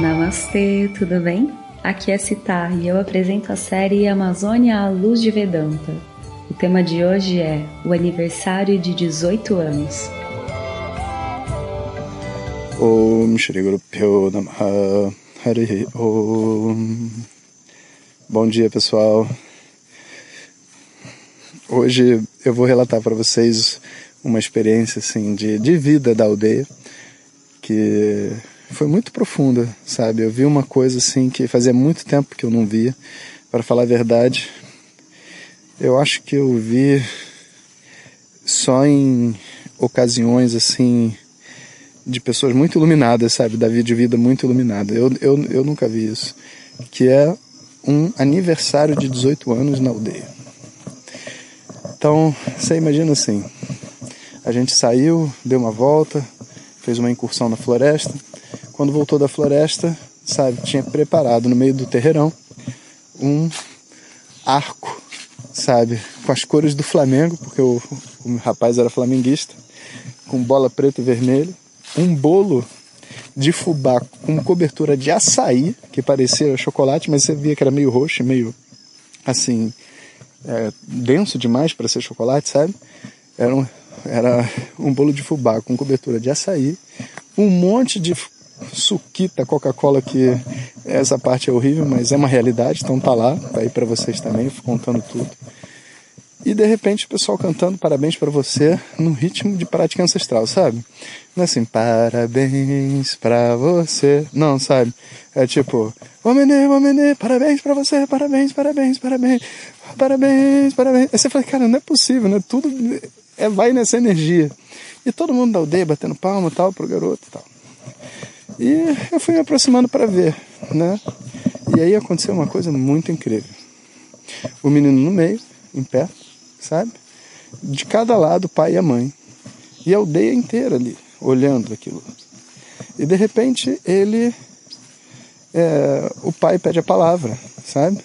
Namastê, tudo bem? Aqui é Citar e eu apresento a série Amazônia à Luz de Vedanta. O tema de hoje é o aniversário de 18 anos. Om Shri Guru Hari Om Bom dia pessoal. Hoje eu vou relatar para vocês uma experiência assim de, de vida da aldeia que foi muito profunda, sabe? Eu vi uma coisa assim que fazia muito tempo que eu não via. Para falar a verdade, eu acho que eu vi só em ocasiões assim de pessoas muito iluminadas, sabe? Da vida de vida muito iluminada. Eu, eu, eu nunca vi isso. Que é um aniversário de 18 anos na aldeia. Então, você imagina assim: a gente saiu, deu uma volta, fez uma incursão na floresta quando voltou da floresta, sabe, tinha preparado no meio do terreirão um arco, sabe, com as cores do Flamengo, porque o, o rapaz era flamenguista, com bola preta e vermelha, um bolo de fubá com cobertura de açaí, que parecia chocolate, mas você via que era meio roxo, meio assim, é, denso demais para ser chocolate, sabe? Era um, era um bolo de fubá com cobertura de açaí, um monte de suquita Coca-Cola que essa parte é horrível, mas é uma realidade, então tá lá, tá aí para vocês também, contando tudo. E de repente o pessoal cantando parabéns para você no ritmo de prática ancestral, sabe? Não é assim, parabéns para você. Não, sabe? É tipo, Omene, Omene, parabéns para você, parabéns, parabéns, parabéns, parabéns, parabéns. Aí você fala, cara, não é possível, né? Tudo é, vai nessa energia. E todo mundo da aldeia batendo palma tal pro garoto e tal. E eu fui me aproximando para ver, né? E aí aconteceu uma coisa muito incrível. O menino no meio, em pé, sabe? De cada lado, o pai e a mãe. E a aldeia inteira ali, olhando aquilo. E de repente ele. É, o pai pede a palavra, sabe?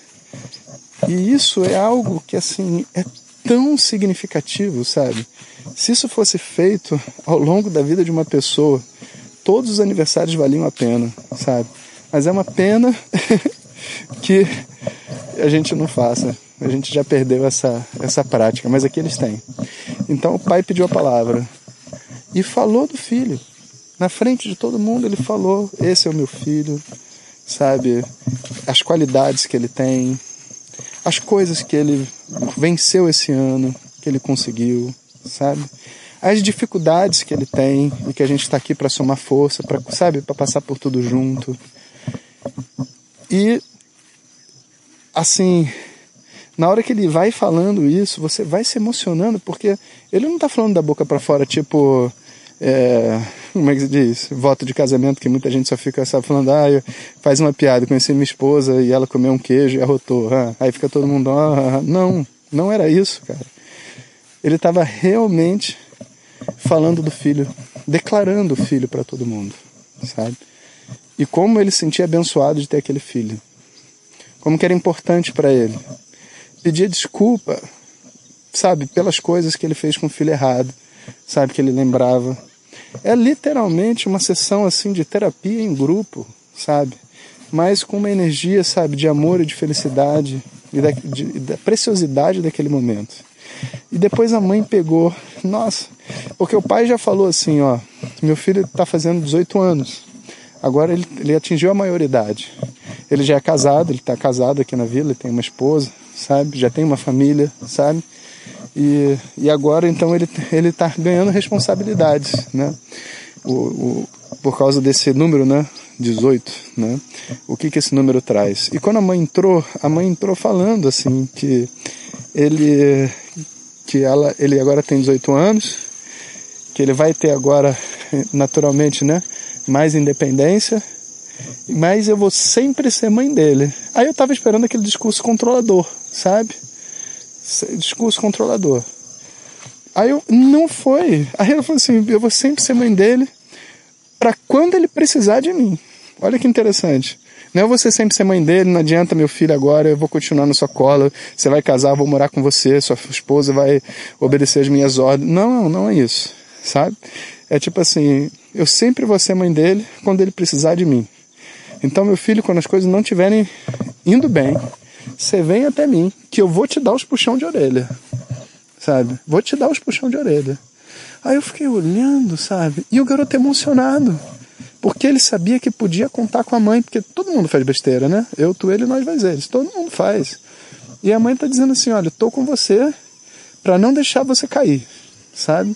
E isso é algo que, assim, é tão significativo, sabe? Se isso fosse feito ao longo da vida de uma pessoa, todos os aniversários valiam a pena, sabe? Mas é uma pena que a gente não faça. A gente já perdeu essa, essa prática, mas aqui eles têm. Então o pai pediu a palavra e falou do filho. Na frente de todo mundo ele falou: Esse é o meu filho, sabe? As qualidades que ele tem, as coisas que ele venceu esse ano, que ele conseguiu, sabe? As dificuldades que ele tem e que a gente está aqui para somar força, para sabe, para passar por tudo junto. E assim, na hora que ele vai falando isso, você vai se emocionando porque ele não está falando da boca para fora, tipo, é, como é que se diz? Voto de casamento, que muita gente só fica sabe, falando, ah, faz uma piada, conheci minha esposa e ela comeu um queijo e arrotou. Ah, aí fica todo mundo, ah, não, não era isso, cara. Ele estava realmente falando do filho, declarando o filho para todo mundo, sabe? E como ele se sentia abençoado de ter aquele filho. Como que era importante para ele. Pedia desculpa, sabe, pelas coisas que ele fez com o filho errado, sabe, que ele lembrava. É literalmente uma sessão assim de terapia em grupo, sabe? Mas com uma energia, sabe, de amor e de felicidade e da, de, da preciosidade daquele momento. E depois a mãe pegou, nossa, porque o pai já falou assim, ó, meu filho está fazendo 18 anos, agora ele, ele atingiu a maioridade. Ele já é casado, ele está casado aqui na vila, ele tem uma esposa, sabe? Já tem uma família, sabe? E, e agora então ele ele está ganhando responsabilidades, né? O, o, por causa desse número, né? 18, né? O que que esse número traz? E quando a mãe entrou, a mãe entrou falando assim que ele que ela ele agora tem 18 anos, que ele vai ter agora naturalmente, né, mais independência, mas eu vou sempre ser mãe dele. Aí eu tava esperando aquele discurso controlador, sabe? Discurso controlador. Aí eu não foi. Aí ela falou assim: eu vou sempre ser mãe dele para quando ele precisar de mim. Olha que interessante. Não é você sempre ser mãe dele, não adianta meu filho agora, eu vou continuar na sua cola, você vai casar, vou morar com você, sua esposa vai obedecer as minhas ordens. Não, não é isso, sabe? É tipo assim, eu sempre vou ser mãe dele quando ele precisar de mim. Então, meu filho, quando as coisas não estiverem indo bem, você vem até mim, que eu vou te dar os puxão de orelha. Sabe? Vou te dar os puxão de orelha. Aí eu fiquei olhando, sabe? E o garoto emocionado. Porque ele sabia que podia contar com a mãe, porque todo mundo faz besteira, né? Eu, tu, ele, nós, vai eles. Todo mundo faz. E a mãe tá dizendo assim: olha, tô com você para não deixar você cair, sabe?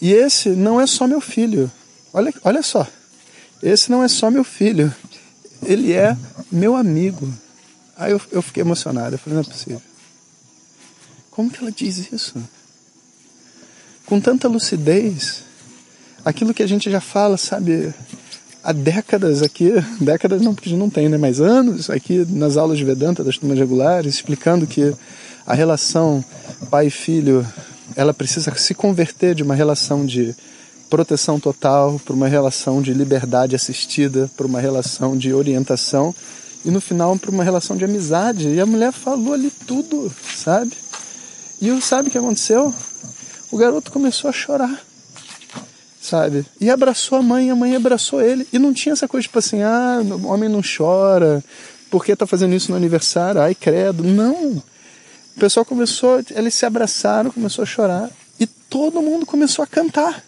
E esse não é só meu filho. Olha, olha só. Esse não é só meu filho. Ele é meu amigo. Aí eu, eu fiquei emocionado. Eu falei, não é possível. Como que ela diz isso? Com tanta lucidez. Aquilo que a gente já fala, sabe, há décadas aqui, décadas não, porque a gente não tem, né, mas anos aqui nas aulas de Vedanta das turmas regulares, explicando que a relação pai e filho, ela precisa se converter de uma relação de proteção total para uma relação de liberdade assistida, para uma relação de orientação e no final para uma relação de amizade. E a mulher falou ali tudo, sabe? E sabe o que aconteceu? O garoto começou a chorar, sabe? E abraçou a mãe, a mãe abraçou ele. E não tinha essa coisa tipo assim, ah, homem não chora, por que tá fazendo isso no aniversário? Ai, credo. Não. O pessoal começou, eles se abraçaram, começou a chorar. E todo mundo começou a cantar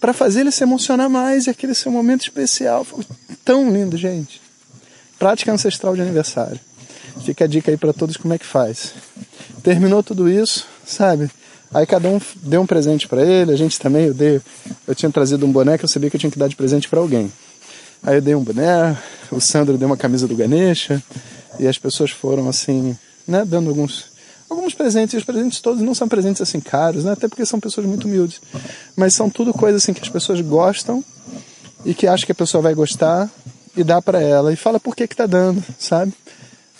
para fazer ele se emocionar mais e aquele seu momento especial. Foi tão lindo, gente. Prática ancestral de aniversário. Fica a dica aí para todos como é que faz. Terminou tudo isso, sabe? Aí cada um deu um presente para ele, a gente também, eu dei, eu tinha trazido um que eu sabia que eu tinha que dar de presente para alguém. Aí eu dei um boné, o Sandro deu uma camisa do Ganesha, e as pessoas foram assim, né, dando alguns alguns presentes, e os presentes todos não são presentes assim caros, né? até porque são pessoas muito humildes, mas são tudo coisas assim que as pessoas gostam e que acham que a pessoa vai gostar e dá para ela e fala por que que tá dando, sabe?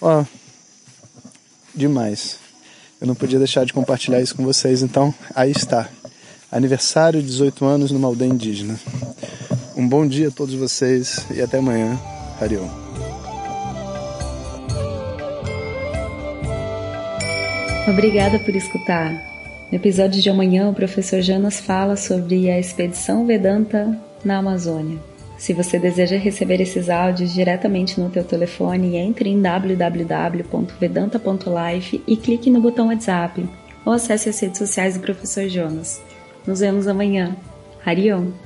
Ó, demais. Eu não podia deixar de compartilhar isso com vocês, então aí está. Aniversário, 18 anos numa aldeia indígena. Um bom dia a todos vocês e até amanhã. Harion. Obrigada por escutar. No episódio de amanhã, o professor Jonas fala sobre a expedição Vedanta na Amazônia. Se você deseja receber esses áudios diretamente no teu telefone, entre em www.vedanta.life e clique no botão WhatsApp ou acesse as redes sociais do professor Jonas. Nos vemos amanhã. Harion!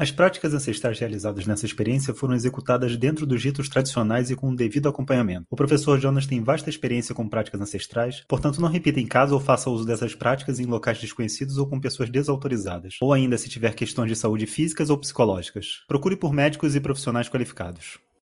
As práticas ancestrais realizadas nessa experiência foram executadas dentro dos ritos tradicionais e com o devido acompanhamento. O professor Jonas tem vasta experiência com práticas ancestrais, portanto não repita em casa ou faça uso dessas práticas em locais desconhecidos ou com pessoas desautorizadas, ou ainda se tiver questões de saúde físicas ou psicológicas. Procure por médicos e profissionais qualificados.